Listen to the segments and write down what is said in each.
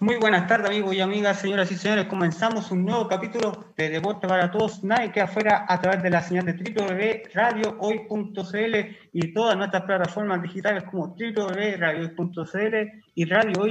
Muy buenas tardes, amigos y amigas, señoras y señores. Comenzamos un nuevo capítulo de Deporte para Todos. Nadie queda afuera a través de la señal de www.radiohoy.cl y todas nuestras plataformas digitales como www.radiohoy.cl y Radio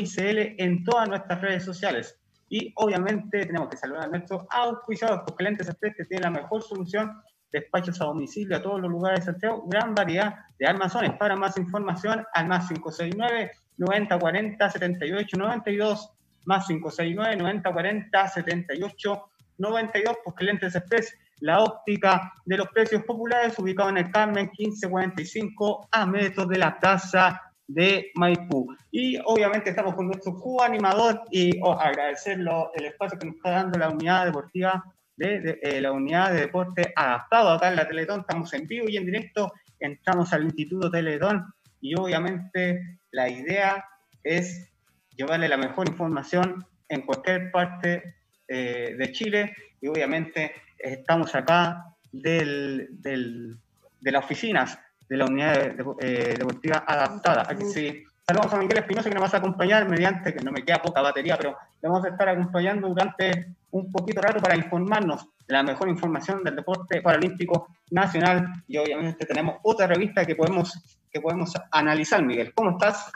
en todas nuestras redes sociales. Y obviamente tenemos que saludar a nuestros auspiciados, porque Lentes Express que tiene la mejor solución despachos a domicilio a todos los lugares de Santiago, gran variedad de armazones. Para más información, al más 569 9040 78 92 más 569 90 40 78 92, pues Lentes Express, la óptica de los precios populares, ubicado en el Carmen 1545 a metros de la plaza de Maipú. Y obviamente estamos con nuestro co-animador y oh, el espacio que nos está dando la unidad deportiva de, eh, la unidad de deporte adaptado acá en la Teletón. Estamos en vivo y en directo, entramos al Instituto Teletón y obviamente la idea es llevarle la mejor información en cualquier parte eh, de Chile y obviamente estamos acá del, del, de las oficinas de la unidad eh, deportiva adaptada. Aquí sí. Saludos a Miguel Espinosa que nos va a acompañar mediante, que no me queda poca batería, pero le vamos a estar acompañando durante un poquito rato para informarnos de la mejor información del deporte paralímpico nacional y obviamente tenemos otra revista que podemos, que podemos analizar, Miguel. ¿Cómo estás?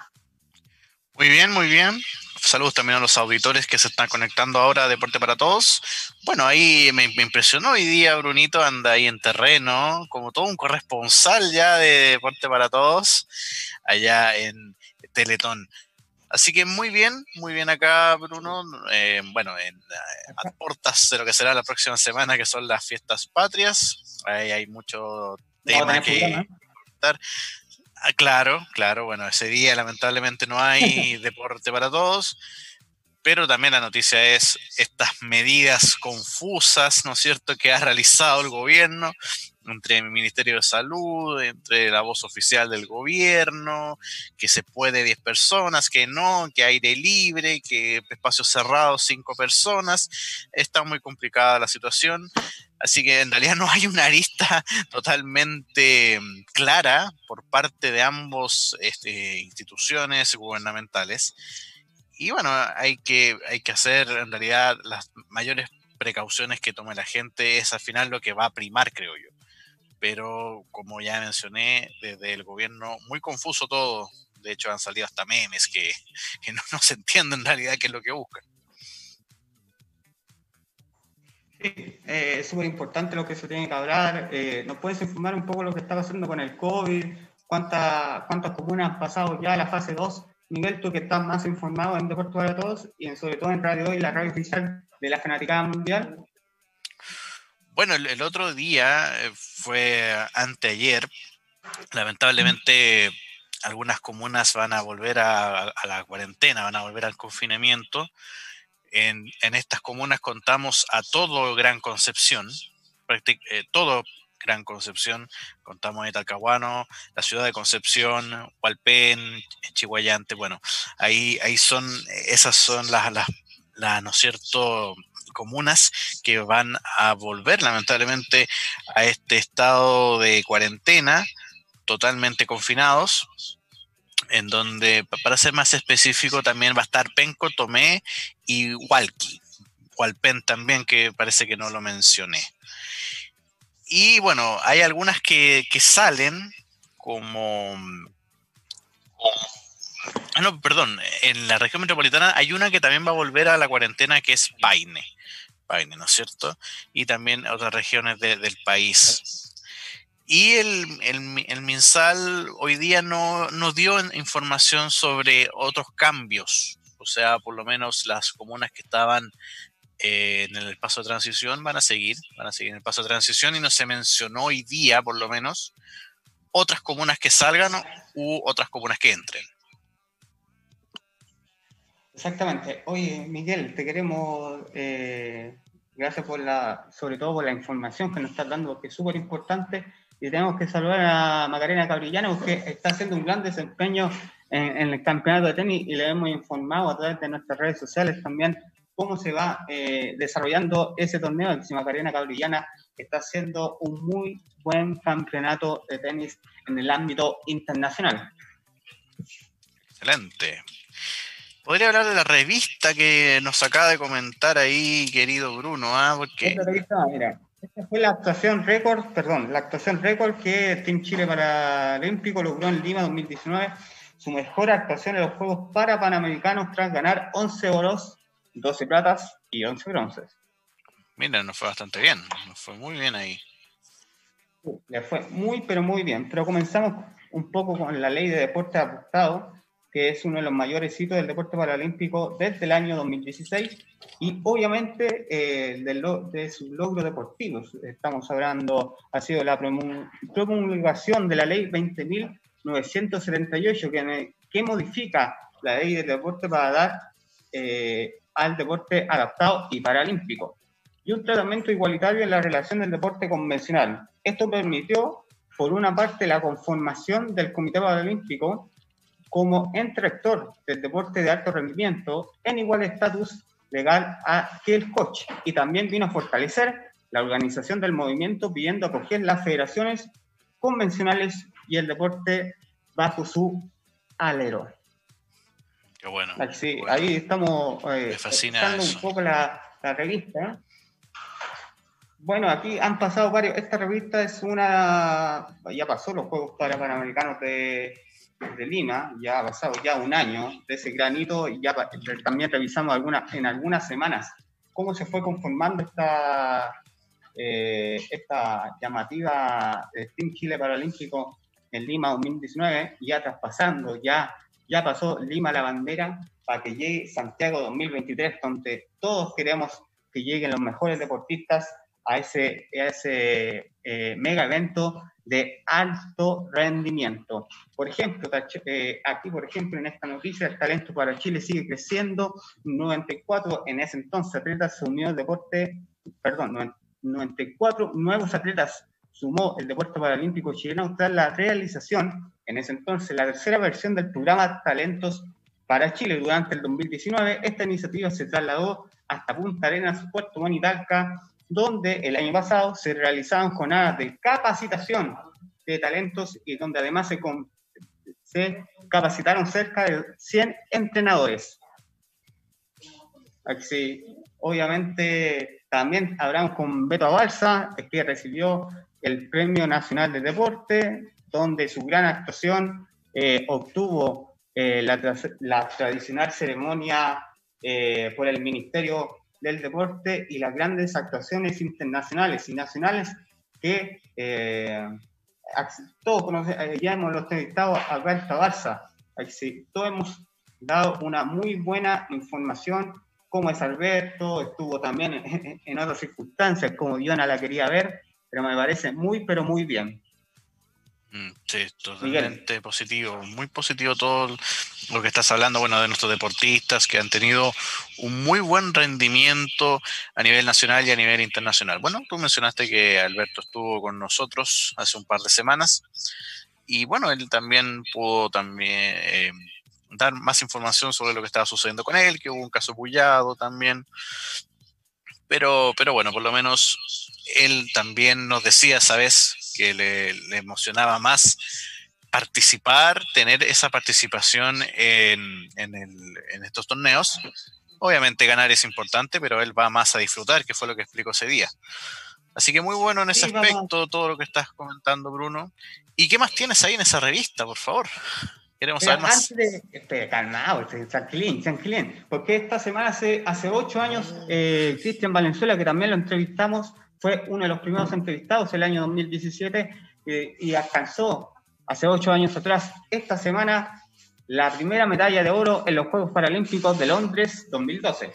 Muy bien, muy bien. Saludos también a los auditores que se están conectando ahora a Deporte para Todos. Bueno, ahí me, impresionó hoy día, Brunito anda ahí en terreno, como todo un corresponsal ya de Deporte para Todos, allá en Teletón. Así que muy bien, muy bien acá, Bruno. Eh, bueno, en, eh, a puertas de lo que será la próxima semana, que son las fiestas patrias. Ahí hay mucho tema que estar. Ah, claro, claro. Bueno, ese día lamentablemente no hay deporte para todos, pero también la noticia es estas medidas confusas, ¿no es cierto?, que ha realizado el gobierno entre el Ministerio de Salud, entre la voz oficial del gobierno, que se puede 10 personas, que no, que aire libre, que espacios cerrados 5 personas. Está muy complicada la situación. Así que en realidad no hay una arista totalmente mm, clara por parte de ambos este, instituciones gubernamentales. Y bueno, hay que, hay que hacer en realidad las mayores precauciones que tome la gente, es al final lo que va a primar, creo yo. Pero como ya mencioné, desde el gobierno, muy confuso todo. De hecho, han salido hasta memes que, no, no se entiende en realidad qué es lo que buscan. Sí, eh, es súper importante lo que se tiene que hablar. Eh, ¿Nos puedes informar un poco lo que está pasando con el COVID? ¿Cuántas, cuántas comunas han pasado ya a la fase 2? Miguel, tú que estás más informado en Deportes para Todos y sobre todo en Radio Hoy, la radio oficial de la Fanaticada Mundial. Bueno, el, otro día eh, fue anteayer. Lamentablemente, algunas comunas van a volver a la cuarentena, van a volver al confinamiento en, estas comunas contamos a todo Gran Concepción, eh, todo Gran Concepción, contamos a Talcahuano, la ciudad de Concepción, Hualpén, Chihuayante, bueno, ahí, ahí son, esas son las, las, ¿no es cierto?, comunas que van a volver lamentablemente a este estado de cuarentena, totalmente confinados, en donde, para ser más específico, también va a estar Penco, Tomé y Walki. Hualpen también, que parece que no lo mencioné. Y bueno, hay algunas que, salen como... Ah, no, perdón, en la región metropolitana hay una que también va a volver a la cuarentena que es Paine. Paine, ¿no es cierto? Y también otras regiones del país. Y el, el, MinSal hoy día no, no dio información sobre otros cambios. O sea, por lo menos las comunas que estaban eh, en el paso de transición van a seguir, van a seguir en el paso de transición y no se mencionó hoy día, por lo menos, otras comunas que salgan u otras comunas que entren. Exactamente. Oye, Miguel, te queremos, eh, gracias por la, sobre todo por la información que nos estás dando, que es súper importante y tenemos que saludar a Macarena Cabrillano, que está haciendo un gran desempeño en, el campeonato de tenis y le hemos informado a través de nuestras redes sociales también cómo se va eh, desarrollando ese torneo. Si Macarena Cabrillana está haciendo un muy buen campeonato de tenis en el ámbito internacional. Excelente. Podría hablar de la revista que nos acaba de comentar ahí, querido Bruno, ¿ah? Porque... Esta revista, mira, esta fue la actuación récord, perdón, la actuación récord que Team Chile Paralímpico logró en Lima 2019, su mejor actuación en los Juegos para Panamericanos tras ganar 11 oros, 12 platas y 11 bronces. Mira, nos fue bastante bien, nos fue muy bien ahí. Le fue muy, pero muy bien. Pero comenzamos un poco con la ley de deporte adaptado, que es uno de los mayores hitos del deporte paralímpico desde el año 2016 y obviamente eh, de, de sus logros deportivos. Estamos hablando, ha sido la promulgación de la ley 20.978 que, que modifica la ley del deporte para dar eh, al deporte adaptado y paralímpico y un tratamiento igualitario en la relación del deporte convencional. Esto permitió, por una parte, la conformación del Comité Paralímpico como entrector del deporte de alto rendimiento en igual estatus legal a que el coach y también vino a fortalecer la organización del movimiento pidiendo acoger las federaciones convencionales y el deporte bajo su alero. Qué bueno. Sí, ahí estamos eh, un poco la, la revista. Bueno, aquí han pasado varios. Esta revista es una. Ya pasó los Juegos para Panamericanos de, de Lima, ya ha pasado ya un año de ese granito y ya también revisamos algunas, en algunas semanas cómo se fue conformando esta, eh, esta llamativa Team Chile Paralímpico en Lima 2019, ya traspasando, ya, ya pasó Lima la bandera para que llegue Santiago 2023, donde todos queremos que lleguen los mejores deportistas a ese, a ese eh, mega evento de alto rendimiento. Por ejemplo, eh, aquí, por ejemplo, en esta noticia, el talento para Chile sigue creciendo. 94 en ese entonces atletas se unió al deporte, perdón, 94 nuevos atletas sumó el deporte paralímpico chileno tras la realización, en ese entonces, la tercera versión del programa Talentos para Chile. Durante el 2019, esta iniciativa se trasladó hasta Punta Arenas, Puerto Montt y Talca, donde el año pasado se realizaban jornadas de capacitación de talentos y donde además se, capacitaron cerca de 100 entrenadores. Aquí, obviamente también hablamos con Beto Abalsa, que recibió el Premio Nacional de Deporte, donde su gran actuación eh, obtuvo eh, la, tradicional ceremonia eh, por el Ministerio del deporte y las grandes actuaciones internacionales y nacionales que eh, todos eh, ya hemos entrevistado a Alberto Barça. Todos hemos dado una muy buena información cómo es Alberto, estuvo también en, otras circunstancias, como Diona la quería ver, pero me parece muy, pero muy bien. Mm, sí, totalmente positivo, muy positivo todo lo que estás hablando, bueno, de nuestros deportistas que han tenido un muy buen rendimiento a nivel nacional y a nivel internacional. Bueno, tú mencionaste que Alberto estuvo con nosotros hace un par de semanas y bueno, él también pudo también eh, dar más información sobre lo que estaba sucediendo con él, que hubo un caso bullado también. Pero, pero bueno, por lo menos él también nos decía, ¿sabes? Que le, emocionaba más participar, tener esa participación en, estos torneos. Obviamente ganar es importante, pero él va más a disfrutar, que fue lo que explicó ese día. Así que muy bueno en ese aspecto, todo lo que estás comentando, Bruno. ¿Y qué más tienes ahí en esa revista, por favor? Queremos saber más. Antes de, calmado, tranquilín, tranquilín. Porque esta semana, hace, hace ocho años, eh, Cristian Valenzuela, que también lo entrevistamos, fue uno de los primeros entrevistados el año 2017 eh, y alcanzó hace ocho años atrás, esta semana, la primera medalla de oro en los Juegos Paralímpicos de Londres 2012.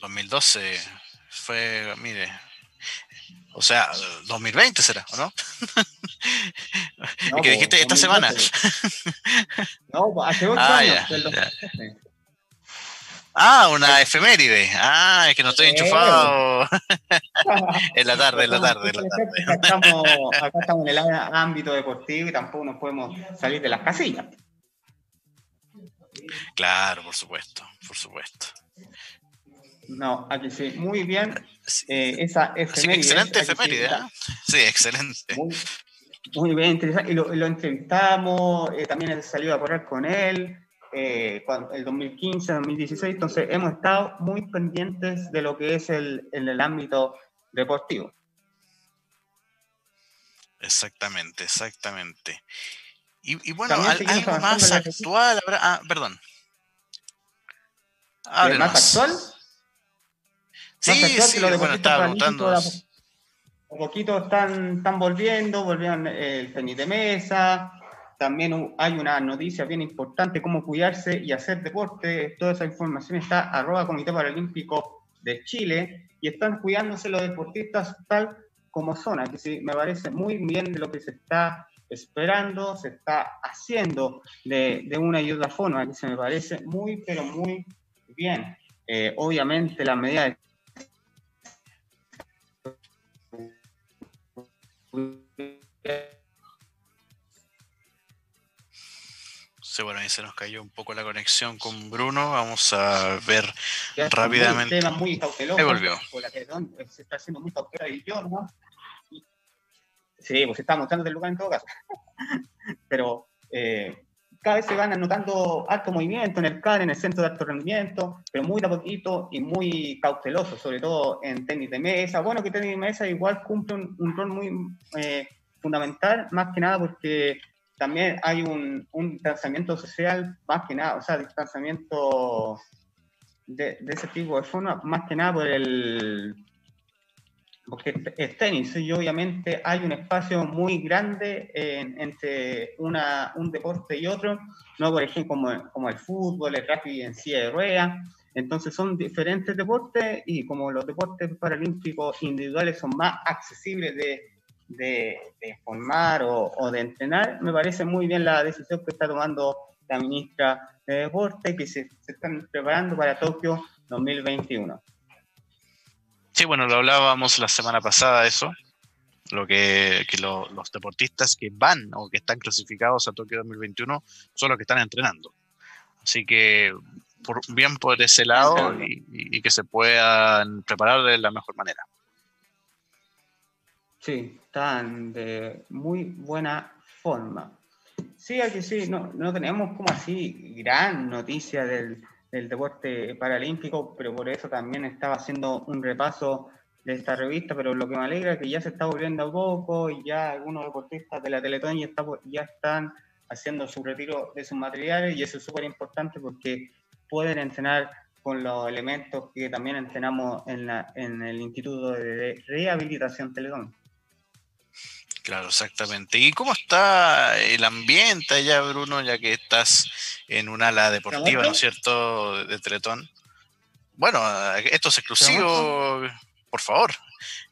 2012 fue, mire, o sea, 2020 será, ¿o no? no que dijiste esta semana. no, hace ocho ah, años. Ah, una efeméride. Ah, es que no estoy enchufado. en la tarde, en la tarde, en la tarde. Acá estamos, acá estamos en el ámbito deportivo y tampoco nos podemos salir de las casillas. Claro, por supuesto, por supuesto. No, aquí sí, muy bien. Eh, esa efeméride. excelente efeméride, ¿eh? Sí, excelente. Muy bien, interesante. Y lo, lo entrevistamos, eh, también he salido a correr con él, eh, el 2015, 2016, entonces hemos estado muy pendientes de lo que es el, en el ámbito deportivo. Exactamente, exactamente. Y, bueno, algo más actual, ah, perdón. ¿Más actual? Sí, sí, bueno, estaba preguntando. Un poquito están, están volviendo, volvieron el tenis de mesa, también hay una noticia bien importante, cómo cuidarse y hacer deporte. Toda esa información está arroba Comité Paralímpico de Chile y están cuidándose los deportistas tal como son. Aquí sí me parece muy bien lo que se está esperando, se está haciendo de, una y otra forma, se me parece muy, pero muy bien. Eh, obviamente la medida de Sí, bueno, ahí se nos cayó un poco la conexión con Bruno. Vamos a ver rápidamente. Muy, muy cauteloso. volvió. Se está haciendo muy cauteloso y yo, ¿no? Sí, pues está mostrando el lugar en todo caso. Pero eh, cada vez se van anotando alto movimiento en el CAR, en el centro de alto rendimiento, pero muy a poquito y muy cauteloso, sobre todo en tenis de mesa. Bueno, que tenis de mesa igual cumple un, rol muy eh, fundamental, más que nada porque también hay un, un distanciamiento social, más que nada, o sea, distanciamiento de, ese tipo de forma, más que nada por el porque es tenis y obviamente hay un espacio muy grande entre una, un deporte y otro, no por ejemplo como, como el fútbol, el rugby en silla de ruedas, entonces son diferentes deportes y como los deportes paralímpicos individuales son más accesibles de, de, formar o, de entrenar, me parece muy bien la decisión que está tomando la ministra de Deporte que se, se están preparando para Tokio 2021. Sí, bueno, lo hablábamos la semana pasada eso, lo que, los deportistas que van o que están clasificados a Tokio 2021 son los que están entrenando. Así que por, bien por ese lado y, que se puedan preparar de la mejor manera. Sí, están de muy buena forma. Sí, aquí sí, no, no tenemos como así gran noticia del, del deporte paralímpico, pero por eso también estaba haciendo un repaso de esta revista, pero lo que me alegra es que ya se está volviendo a poco y ya algunos deportistas de la Teletón ya, están haciendo su retiro de sus materiales y eso es súper importante porque pueden entrenar con los elementos que también entrenamos en, la, en el Instituto de Rehabilitación Teletón. Claro, exactamente. ¿Y cómo está el ambiente allá, Bruno, ya que estás en un ala deportiva, ¿no es cierto?, de Teletón. Bueno, esto es exclusivo, por favor.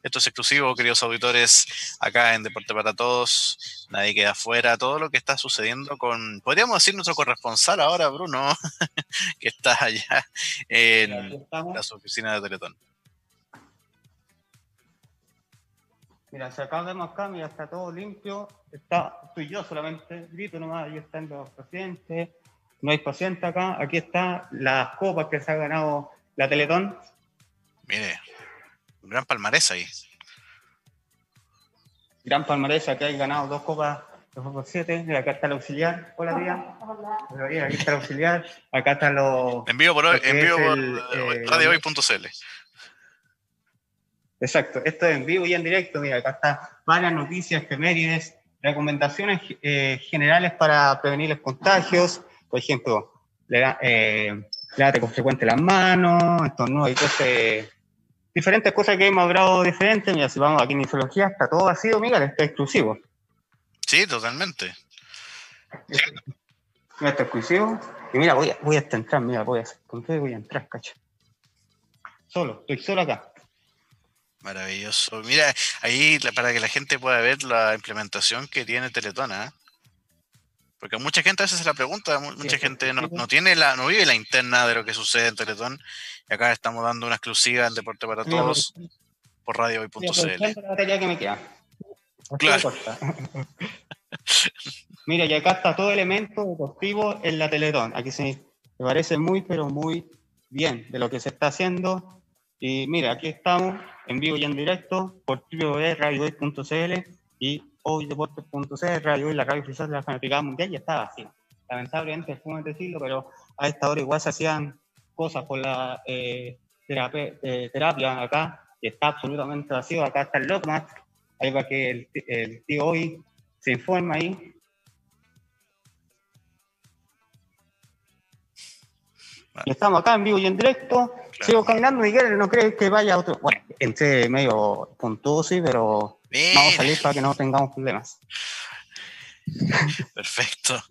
Esto es exclusivo, queridos auditores, acá en Deporte para Todos. Nadie queda afuera. Todo lo que está sucediendo con, podríamos decir, nuestro corresponsal ahora, Bruno, que está allá en las oficinas de Teletón. Mira, se acaba de acá, mira, está todo limpio. Está, estoy yo solamente, grito nomás, ahí están los pacientes. No hay paciente acá. Aquí está las copas que se ha ganado la Teletón. Mire, un gran palmarés ahí. Gran palmarés, aquí hay ganado dos copas de fútbol 7. Mira, acá está el auxiliar. Hola, tía. Hola. Aquí está el auxiliar. Acá está los. Envío por hoy, envío por eh, radiohoy.cl. Exacto, esto es en vivo y en directo. Mira, acá está varias noticias, efemérides, recomendaciones eh, generales para prevenir los contagios. Por ejemplo, le da, eh, con frecuente las manos, estornudo y cosas. diferentes cosas que hemos hablado diferentes. Mira, si vamos aquí en infología, está todo vacío, mira, está exclusivo. Sí, totalmente. Mira, está exclusivo. Y mira, voy a, voy a entrar, mira, voy a, ¿con qué voy a entrar, cacho? Solo, estoy solo acá. Maravilloso. Mira, ahí para que la gente pueda ver la implementación que tiene Teletona. ¿eh? Porque mucha gente a veces se la pregunta, mucha gente no, tiene la, no vive la interna de lo que sucede en Teletón. Y acá estamos dando una exclusiva en Deporte para Todos por radio hoy.cl. Claro. Mira, y acá está todo elemento deportivo en la Teletón. Aquí se me parece muy, pero muy bien de lo que se está haciendo. Y mira, aquí estamos en vivo y en directo por www.radiohoy.cl y hoy deportes.cl, Radio Hoy, la radio oficial de la fanaticada mundial, ya estaba vacío. Lamentablemente, es como decirlo, pero a esta hora igual se hacían cosas por la eh, terapia, eh, terapia, acá, y está absolutamente vacío. Acá está el Locmat, ahí va que el, el tío hoy se informa ahí. Y estamos acá en vivo y en directo. Sigo caminando, Miguel, no crees que vaya otro. Bueno, entré medio puntuoso, pero vamos a salir para que no tengamos problemas. Perfecto,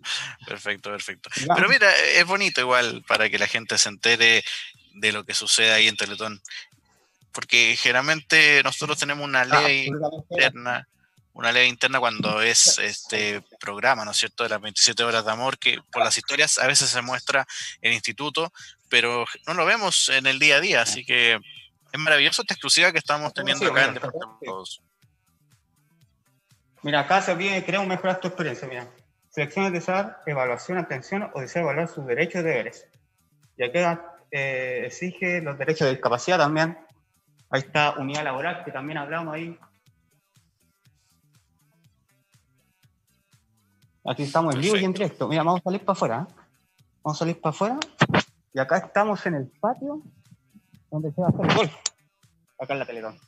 perfecto, perfecto. Pero mira, es bonito igual para que la gente se entere de lo que sucede ahí en Teletón. Porque generalmente nosotros tenemos una ah, ley interna, una ley interna cuando es este programa, ¿no es cierto?, de las 27 horas de amor, que por las historias a veces se muestra en instituto, pero no lo vemos en el día a día, así que es maravilloso esta exclusiva que estamos teniendo acá en Departamentos. Mira, acá se viene, queremos mejorar tu experiencia, mira. Selecciones de SAR, evaluación, atención o desea evaluar sus derechos y deberes. Y acá eh, exige los derechos de discapacidad también. Ahí está unidad laboral, que también hablamos ahí. Aquí estamos en vivo y en directo. Mira, vamos a salir para afuera. ¿eh? Vamos a salir para afuera. Y acá estamos en el patio donde se va a hacer el golf. Acá en la Teletón.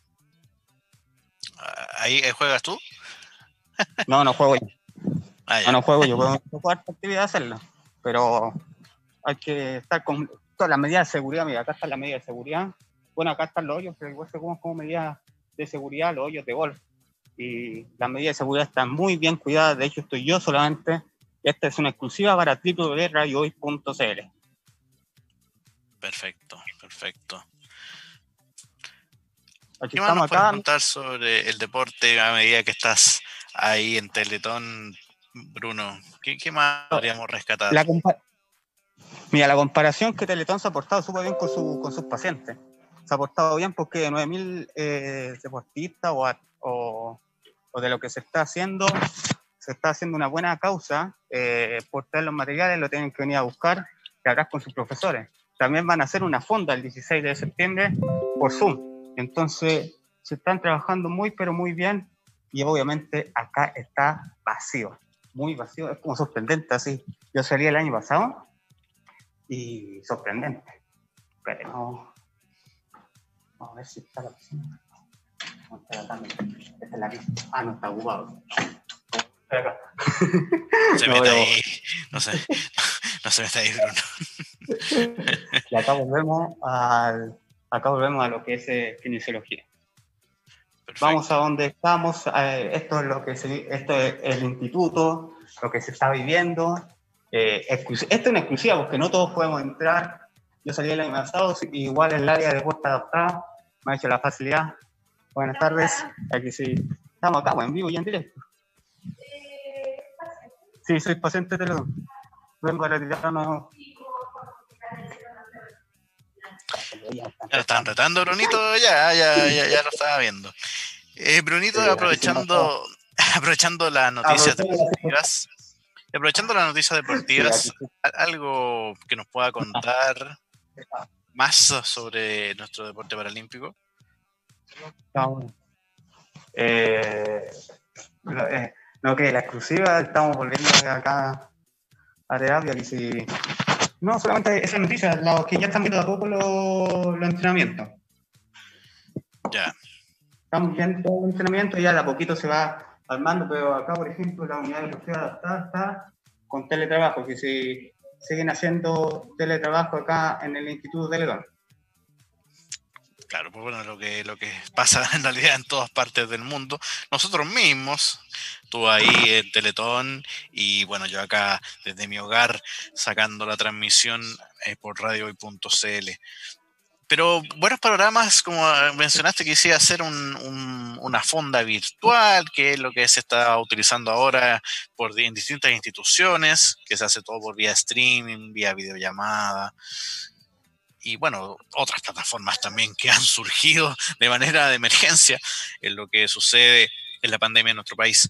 ¿Ahí juegas tú? No, no juego yo. Ah, no, no juego yo. Puedo jugar actividad hacerlo. Pero hay que estar con todas las medidas de seguridad. Mira, acá está la medida de seguridad. Bueno, acá están los hoyos, pero igual se como medidas de seguridad los hoyos de golf. Y las medidas de seguridad están muy bien cuidadas. De hecho, estoy yo solamente. Esta es una exclusiva para www.radiohoy.cl. Perfecto, perfecto. ¿Qué más nos puedes contar sobre el deporte a medida que estás ahí en Teletón, Bruno? ¿Qué, más podríamos rescatar? Mira, la comparación que Teletón se ha portado súper bien con, su, con sus pacientes. Se ha portado bien porque 9.000 eh, deportistas o, o, de lo que se está haciendo, se está haciendo una buena causa. Eh, por traer los materiales lo tienen que venir a buscar y hablar con sus profesores. También van a hacer una fonda el 16 de septiembre por Zoom. Entonces, se están trabajando muy, pero muy bien y obviamente acá está vacío, muy vacío, es como sorprendente así. Yo salí el año pasado y sorprendente, pero no. Vamos a ver si está la piscina. No está Esta es la pista. Ah, no está ocupado. Acá. Se mete ahí, no sé, no se mete ahí, Bruno. Y acá volvemos, al, acá volvemos a lo que es eh, kinesiología. Vamos a donde estamos, eh, esto es lo que se, esto es el instituto, lo que se está viviendo. Eh, esto es una exclusiva porque no todos podemos entrar. Yo salí el año pasado, igual en el área de puesta adaptada, me ha hecho la facilidad. Buenas tardes, aquí sí. Estamos acá, en vivo y en directo. Sí, soy paciente de. Vengo a retirarnos ya lo están retando, Brunito, ya, ya, ya, ya lo estaba viendo. Eh, Brunito, aprovechando, aprovechando las noticias deportivas, aprovechando las noticias deportivas, algo que nos pueda contar más sobre nuestro deporte paralímpico. Eh, eh, no, que la exclusiva, estamos volviendo acá a terapia y si no, solamente esa noticia, los que ya están viendo a poco los, entrenamientos. Ya. Estamos viendo los entrenamientos y ya de a poquito se va armando, pero acá, por ejemplo, la unidad de velocidad está, está con teletrabajo, que si siguen haciendo teletrabajo acá en el Instituto de León. Claro, pues bueno, lo que, lo que pasa en realidad en todas partes del mundo. Nosotros mismos, tú ahí en Teletón y bueno, yo acá desde mi hogar sacando la transmisión eh, por radiohoy.cl. Pero buenos programas, como mencionaste, quisiera hacer una fonda virtual, que es lo que se está utilizando ahora por, en distintas instituciones, que se hace todo por vía streaming, vía videollamada y bueno, otras plataformas también que han surgido de manera de emergencia en lo que sucede en la pandemia en nuestro país.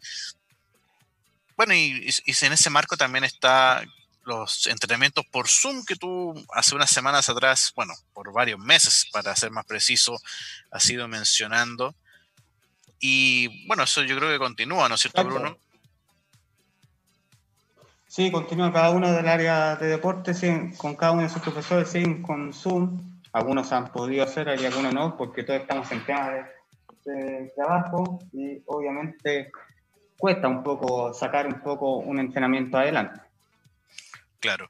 Bueno, y, en ese marco también está los entrenamientos por Zoom que tú hace unas semanas atrás, bueno, por varios meses, para ser más preciso, has ido mencionando. Y bueno, eso yo creo que continúa, ¿no es cierto, Bruno? Sí, continúa cada uno del área de deporte, con cada uno de sus profesores, siguen con Zoom. Algunos han podido hacer, hay algunos no, porque todos estamos en tema de trabajo y obviamente cuesta un poco sacar un poco un entrenamiento adelante. Claro.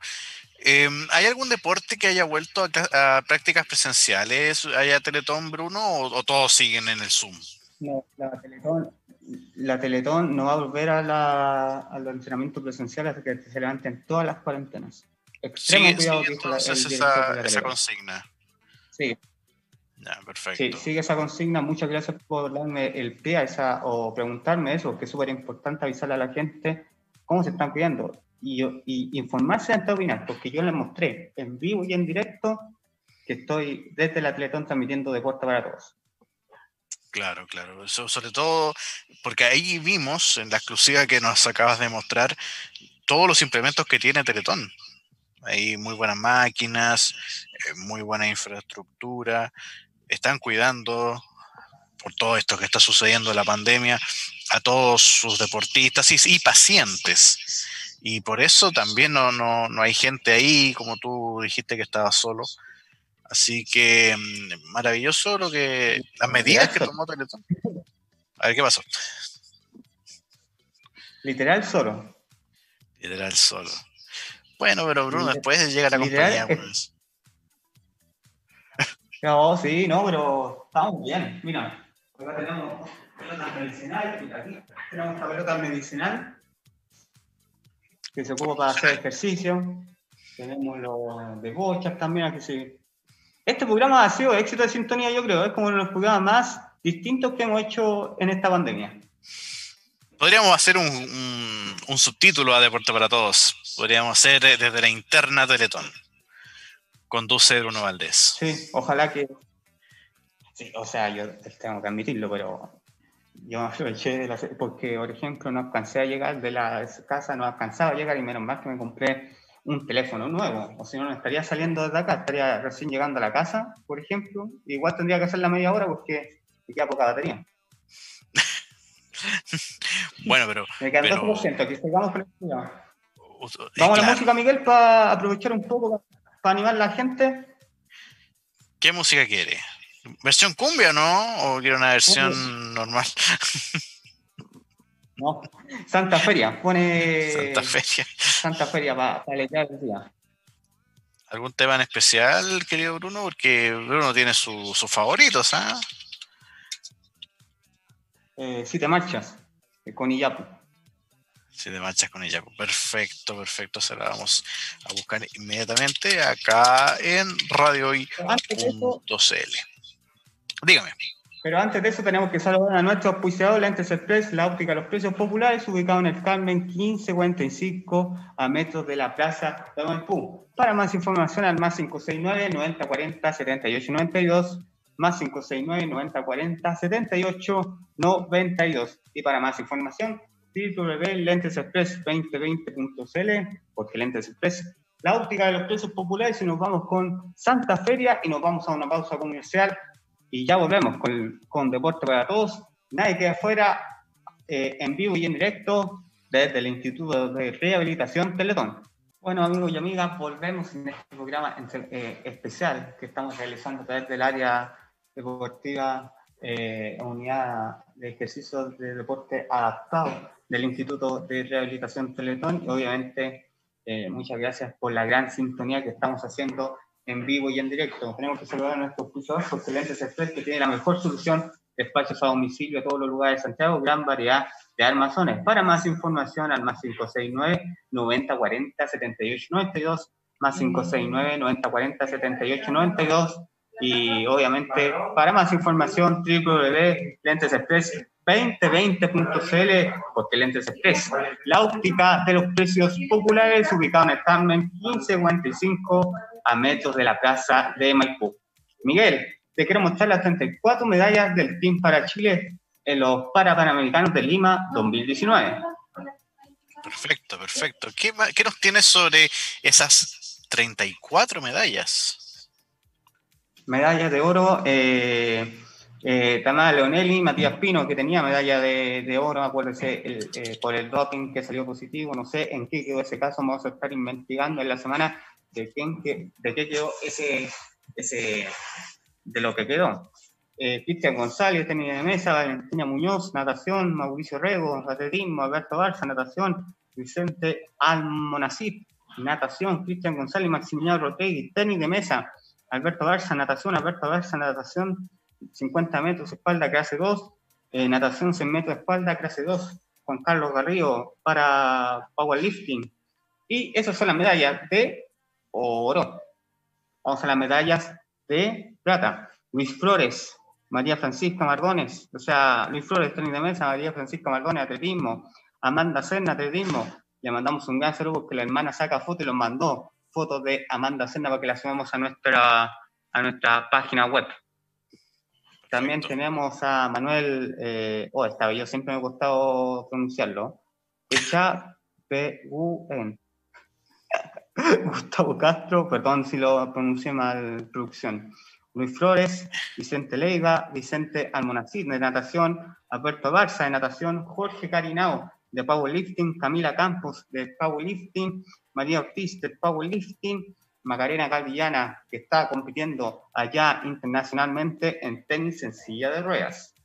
Em, ¿Hay algún deporte que haya vuelto a, prácticas presenciales? ¿Haya Teletón, Bruno, o, todos siguen en el Zoom? No, la Teletón, la Teletón no va a volver a, la, a los entrenamientos presenciales hasta que se levanten todas las cuarentenas. Extremo cuidado esa, esa consigna. Sí. Ya, perfecto. Sí, sigue esa consigna. Muchas gracias por darme el pie a esa, o preguntarme eso, que es súper importante avisarle a la gente cómo se están cuidando y, y informarse antes de opinar, porque yo les mostré en vivo y en directo que estoy desde el Atletón transmitiendo deporte para todos. Claro, claro. sobre todo porque ahí vimos en la exclusiva que nos acabas de mostrar todos los implementos que tiene Teletón. Hay muy buenas máquinas, eh, muy buena infraestructura, están cuidando por todo esto que está sucediendo en la pandemia a todos sus deportistas y pacientes. Y por eso también no, no, no hay gente ahí, como tú dijiste que estaba solo. Así que mm, maravilloso lo que las medidas que tomó Teletón. A ver qué pasó. Literal solo. Literal solo. Bueno, pero Bruno, después llega la compañía. Pues. No, sí, no, pero estamos bien. Mira, acá tenemos pelotas medicinales. aquí tenemos esta pelota medicinal que se ocupa para hacer ejercicio. Tenemos los de bochas también. Aquí se... Este programa ha sido éxito de sintonía, yo creo. Es como uno de los programas más distintos que hemos hecho en esta pandemia. Podríamos hacer un, un, subtítulo a Deporte para Todos. Podríamos hacer desde la interna Teletón. Conduce Bruno Valdés. Sí, ojalá que. Sí, o sea, yo tengo que admitirlo, pero yo me aproveché de la, porque, por ejemplo, no alcancé a llegar de la casa, no alcanzaba a llegar y menos mal que me compré un teléfono nuevo, o si no, no estaría saliendo desde acá, estaría recién llegando a la casa, por ejemplo, igual tendría que hacer la media hora porque me queda poca batería. bueno, pero... Me quedan pero... 2%, aquí sigamos con el Vamos a la música, Miguel, para aprovechar un poco, para animar a la gente. ¿Qué música quiere? ¿Versión cumbia no? ¿O quiere una versión normal? No, Santa Feria, pone. Santa Feria. Santa Feria para pa el día. ¿Algún tema en especial, querido Bruno? Porque Bruno tiene sus favoritos, ¿ah? ¿eh? si te marchas, eh, con Iyapu. Si te marchas con Iyapu. Perfecto, perfecto. Se la vamos a buscar inmediatamente acá en radiohoy.cl. Dígame. Pero antes de eso tenemos que saludar a nuestro auspiciador Lentes Express, la óptica de los precios populares, ubicado en el Carmen 1545 a metros de la Plaza de Maipú. Para más información al más 569 9040 7892 más 569 9040 7892 y para más información www.lentesexpress2020.cl porque Lentes Express la óptica de los precios populares y nos vamos con Santa Feria y nos vamos a una pausa comercial y ya volvemos con, con Deporte para Todos. Nadie queda afuera, eh, en vivo y en directo, desde el Instituto de Rehabilitación Teletón. Bueno, amigos y amigas, volvemos en este programa eh, especial que estamos realizando desde el área deportiva, eh, unidad de ejercicio de deporte adaptado del Instituto de Rehabilitación Teletón. Y obviamente, muchas gracias por la gran sintonía que estamos haciendo en vivo y en directo. Tenemos que saludar a nuestros usuarios por Excelentes Express, que tiene la mejor solución de espacios a domicilio a todos los lugares de Santiago, gran variedad de armazones. Para más información, al más 569 9040 7892 más 569 9040 7892 y obviamente para más información www.lentesexpress2020.cl porque Lentes Express, la óptica de los precios populares ubicado en el Carmen 1545 a metros de la plaza de Maipú. Miguel, te quiero mostrar las 34 medallas del Team para Chile en los Parapanamericanos de Lima 2019. Perfecto, perfecto. ¿Qué, ¿Qué, nos tienes sobre esas 34 medallas? Medallas de oro. Eh, Eh, Tamara Leonelli, Matías Pino, que tenía medalla de, oro, acuérdense, el, eh, por el doping que salió positivo, no sé en qué quedó ese caso, vamos a estar investigando en la semana de, quién, de qué quedó ese, ese, de lo que quedó. Eh, Cristian González, tenis de mesa, Valentina Muñoz, natación, Mauricio Rego, atletismo, Alberto Barza, natación, Vicente Almonacid, natación, Cristian González, Maximiliano Rotegui, tenis de mesa, Alberto Barza, natación, Alberto Barza, natación, 50 metros, espalda, clase 2, eh, natación 100 metros, espalda, clase 2, Juan Carlos Garrido para powerlifting. Y esas son las medallas de oro. Vamos a las medallas de plata. Luis Flores, María Francisca Mardones, o sea, Luis Flores, tenis de mesa, María Francisca Mardones, atletismo, Amanda Serna, atletismo. Le mandamos un gran saludo porque la hermana saca fotos y los mandó fotos de Amanda Serna para que las subamos a nuestra, a nuestra página web. También tenemos a Manuel, eh, oh, estaba yo siempre me ha gustado pronunciarlo, P-U-N. Gustavo Castro, perdón si lo pronuncié mal, producción. Luis Flores, Vicente Leiva, Vicente Almonacid de natación, Alberto Barza de natación, Jorge Carinao de powerlifting, Camila Campos de powerlifting, María Ortiz de powerlifting, Macarena Calvillana, que está compitiendo allá internacionalmente en tenis en silla de ruedas.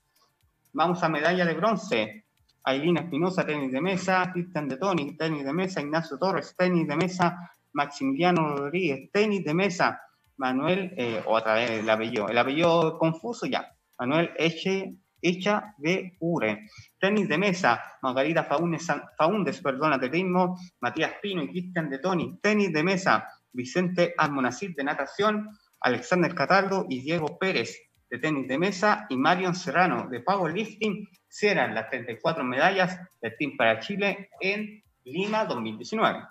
Vamos a medalla de bronce. Ailina Espinosa, tenis de mesa, Cristian de Toni, tenis de mesa, Ignacio Torres, tenis de mesa, Maximiliano Rodríguez, tenis de mesa, Manuel, eh, otra vez el apellido, el apellido confuso ya, Manuel Eche, Echa de Ure. Tenis de mesa, Margarita Faúndes, Faúndes perdón, atletismo, Matías Pino y Cristian de Toni. Tenis de mesa, Vicente Almonacid de natación, Alexander Cataldo y Diego Pérez de tenis de mesa. Y Marion Serrano de powerlifting. Cierran las 34 medallas del Team para Chile en Lima 2019.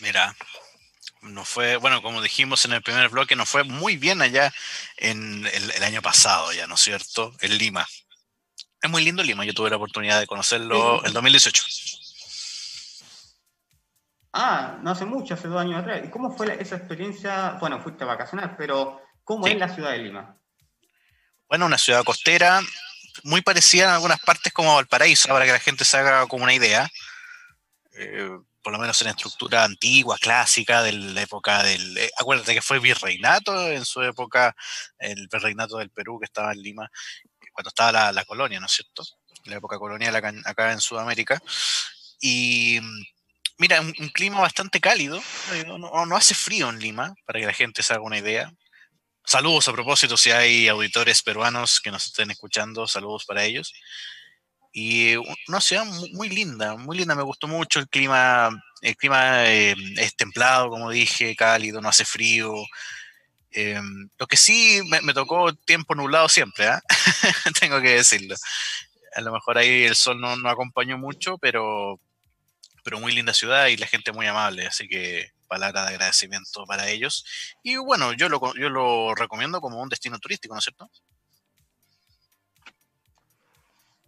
Mira, no fue, bueno, como dijimos en el primer bloque, nos fue muy bien allá en el, año pasado, ya, ¿no es cierto? En Lima. Es muy lindo Lima, yo tuve la oportunidad de conocerlo en el 2018. Ah, no hace mucho, hace dos años atrás. ¿Y cómo fue esa experiencia? Bueno, fuiste a vacacionar, pero ¿cómo es la ciudad de Lima? Bueno, una ciudad costera, muy parecida en algunas partes como Valparaíso, para que la gente se haga como una idea. Eh, por lo menos en estructura antigua, clásica, de la época del... Eh, acuérdate que fue virreinato en su época, el virreinato del Perú que estaba en Lima, cuando estaba la, colonia, ¿no es cierto? La época colonial acá, en Sudamérica. Y mira, un, clima bastante cálido, no, hace frío en Lima, para que la gente se haga una idea. Saludos a propósito, si hay auditores peruanos que nos estén escuchando, saludos para ellos. Y una ciudad muy, linda, muy linda, me gustó mucho el clima, el clima eh, es templado, como dije, cálido, no hace frío. Eh, lo que sí me, tocó tiempo nublado siempre, ¿ah? tengo que decirlo. A lo mejor ahí el sol no, no, acompañó mucho, pero, pero muy linda ciudad y la gente muy amable, así que palabra de agradecimiento para ellos. Y bueno, yo lo, yo lo recomiendo como un destino turístico, ¿no es cierto?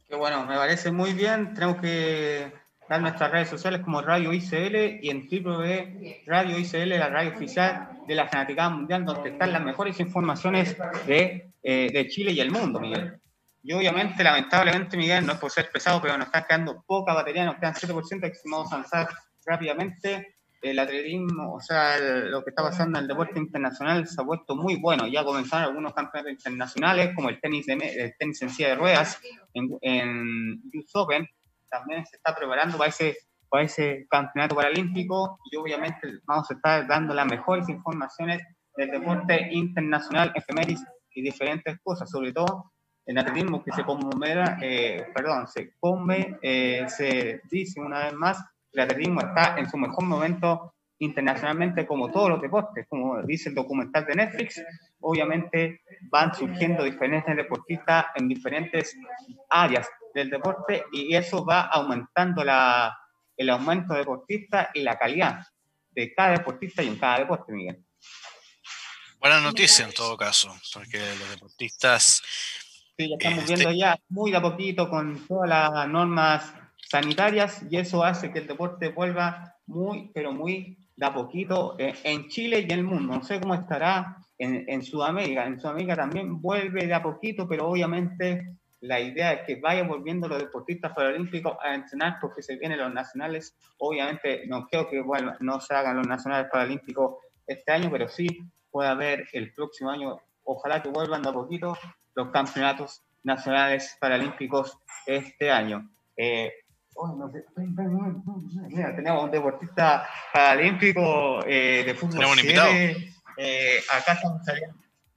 Qué bueno, me parece muy bien. Tenemos que dar nuestras redes sociales como Radio ICL y en triple Radio ICL, la radio oficial de la Fanaticada Mundial, donde están las mejores informaciones de, eh, de Chile y el mundo, Miguel. Y obviamente, lamentablemente, Miguel, no es por ser pesado, pero nos está quedando poca batería, nos quedan 7%, que si vamos a avanzar rápidamente el atletismo, o sea, lo que está pasando en el deporte internacional se ha vuelto muy bueno. Ya comenzaron algunos campeonatos internacionales, como el tenis, de, el tenis en silla de ruedas en, en US Open. También se está preparando para ese, para ese campeonato paralímpico y obviamente vamos a estar dando las mejores informaciones del deporte internacional, efemérides y diferentes cosas, sobre todo el atletismo que se conmemora, eh, perdón, se come, eh, se dice una vez más el atletismo está en su mejor momento internacionalmente como todos los deportes, como dice el documental de Netflix, obviamente van surgiendo diferentes deportistas en diferentes áreas del deporte y eso va aumentando la, el aumento de deportistas y la calidad de cada deportista y en cada deporte, Miguel. Buena noticia en todo caso, porque los deportistas... Sí, ya estamos viendo este ya muy a poquito con todas las normas sanitarias y eso hace que el deporte vuelva muy, pero muy de a poquito eh, en Chile y en el mundo. No sé cómo estará en, en Sudamérica. En Sudamérica también vuelve de a poquito, pero obviamente la idea es que vayan volviendo los deportistas paralímpicos a entrenar porque se vienen los nacionales. Obviamente no creo que no se hagan los nacionales paralímpicos este año, pero sí puede haber el próximo año, ojalá que vuelvan de a poquito los campeonatos nacionales paralímpicos este año. Eh, tenemos un deportista paralímpico eh, de fútbol. Tenemos un invitado. Eh, acá estamos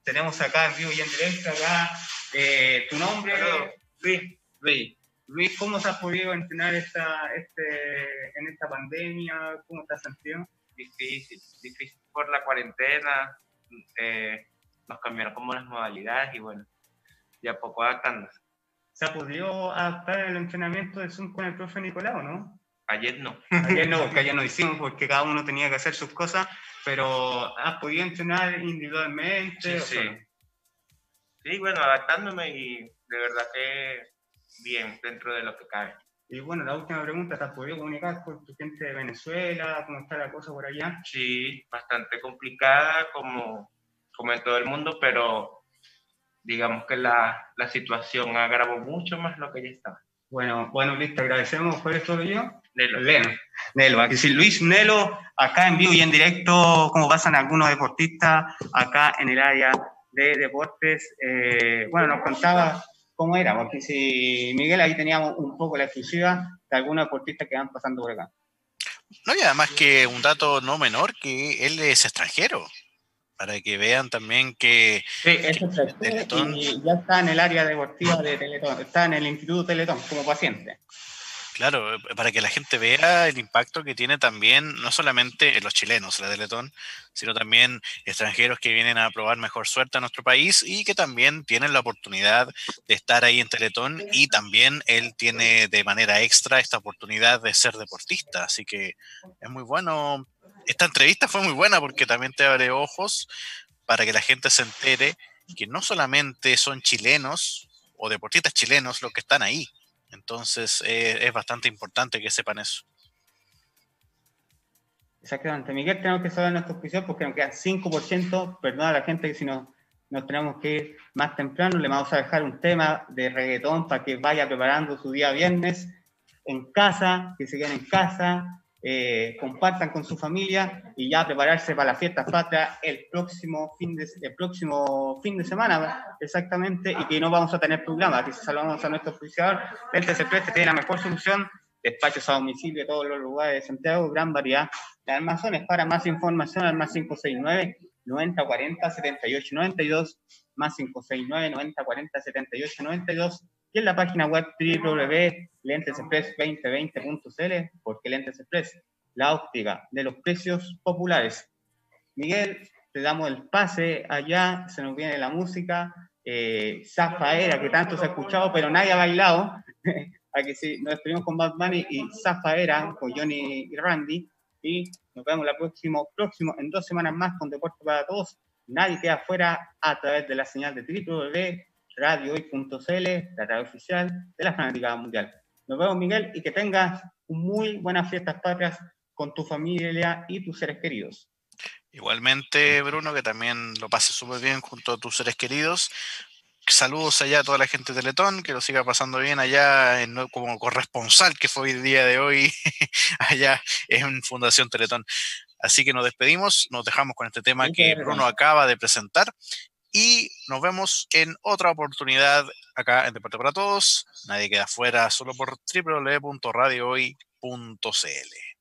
tenemos acá en vivo y en directo acá eh, tu nombre, Luis. Luis. Luis, ¿cómo te has podido entrenar esta, este, en esta pandemia? ¿Cómo te has sentido? Difícil, difícil por la cuarentena. Nos cambiaron como las modalidades y bueno, ya poco adaptándose. ¿Se ha podido adaptar el entrenamiento de Zoom con el profe Nicolau, no? Ayer no. Ayer no, porque ayer no hicimos, porque cada uno tenía que hacer sus cosas, pero ¿has podido entrenar individualmente? Sí, sí. Sí, bueno, adaptándome y de verdad que bien, dentro de lo que cabe. Y bueno, la última pregunta, ¿te has podido comunicar con tu gente de Venezuela? ¿Cómo está la cosa por allá? Sí, bastante complicada como, como en todo el mundo, pero digamos que la, la situación agravó mucho más lo que ya estaba. Bueno, bueno, listo, agradecemos por esto yo. Nelo. Nelo. Nelo, aquí sí, Luis Nelo, acá en vivo y en directo, como pasan algunos deportistas acá en el área de deportes. Eh, bueno, nos contaba cómo era, porque si Miguel ahí teníamos un poco la exclusiva de algunos deportistas que van pasando por acá. No, y además que un dato no menor, que él es extranjero, para que vean también que... Sí, es extranjero y ya está en el área deportiva de Teletón, está en el Instituto Teletón como paciente. Claro, eh, para que la gente vea el impacto que tiene también, no solamente los chilenos, la Teletón, sino también extranjeros que vienen a probar mejor suerte a nuestro país y que también tienen la oportunidad de estar ahí en Teletón y también él tiene de manera extra esta oportunidad de ser deportista. Así que es muy bueno. Esta entrevista fue muy buena porque también te abre ojos para que la gente se entere que no solamente son chilenos o deportistas chilenos los que están ahí, entonces eh, es bastante importante que sepan eso. Exactamente. Miguel, tenemos que saber nuestra posición porque nos quedan 5%. Perdona a la gente que si no, nos tenemos que ir más temprano, le vamos a dejar un tema de reggaetón para que vaya preparando su día viernes en casa, que se queden en casa, eh, compartan con su familia y ya prepararse para la fiesta patria el próximo fin de, el próximo fin de semana, exactamente, y que no vamos a tener programa. Aquí saludamos a nuestro oficiador, el TCP, tiene la mejor solución, despachos a domicilio de todos los lugares de Santiago, gran variedad de almacenes. Para más información, al más 569 9040 7892, más 569 9040 7892 y en la página web www.lentesexpress2020.cl, porque Lentes Express, la óptica de los precios populares. Miguel, te damos el pase allá, se nos viene la música, eh, Zafaera, que tanto se ha escuchado, pero nadie ha bailado. Aquí sí, nos despedimos con Bad Bunny y Zafaera, con Johnny y Randy, y nos vemos la próximo, próximo, en dos semanas más con Deporte para Todos. Nadie queda fuera a través de la señal de www radiohoy.cl, la radio oficial de la Fanática Mundial. Nos vemos, Miguel, y que tengas muy buenas fiestas patrias con tu familia y tus seres queridos. Igualmente, Bruno, que también lo pases súper bien junto a tus seres queridos. Saludos allá a toda la gente de Teletón, que lo siga pasando bien allá en, como corresponsal que fue el día de hoy allá en Fundación Teletón. Así que nos despedimos, nos dejamos con este tema que Bruno acaba de presentar y nos vemos en otra oportunidad acá en Deporte para Todos. Nadie queda fuera solo por www.radiohoy.cl.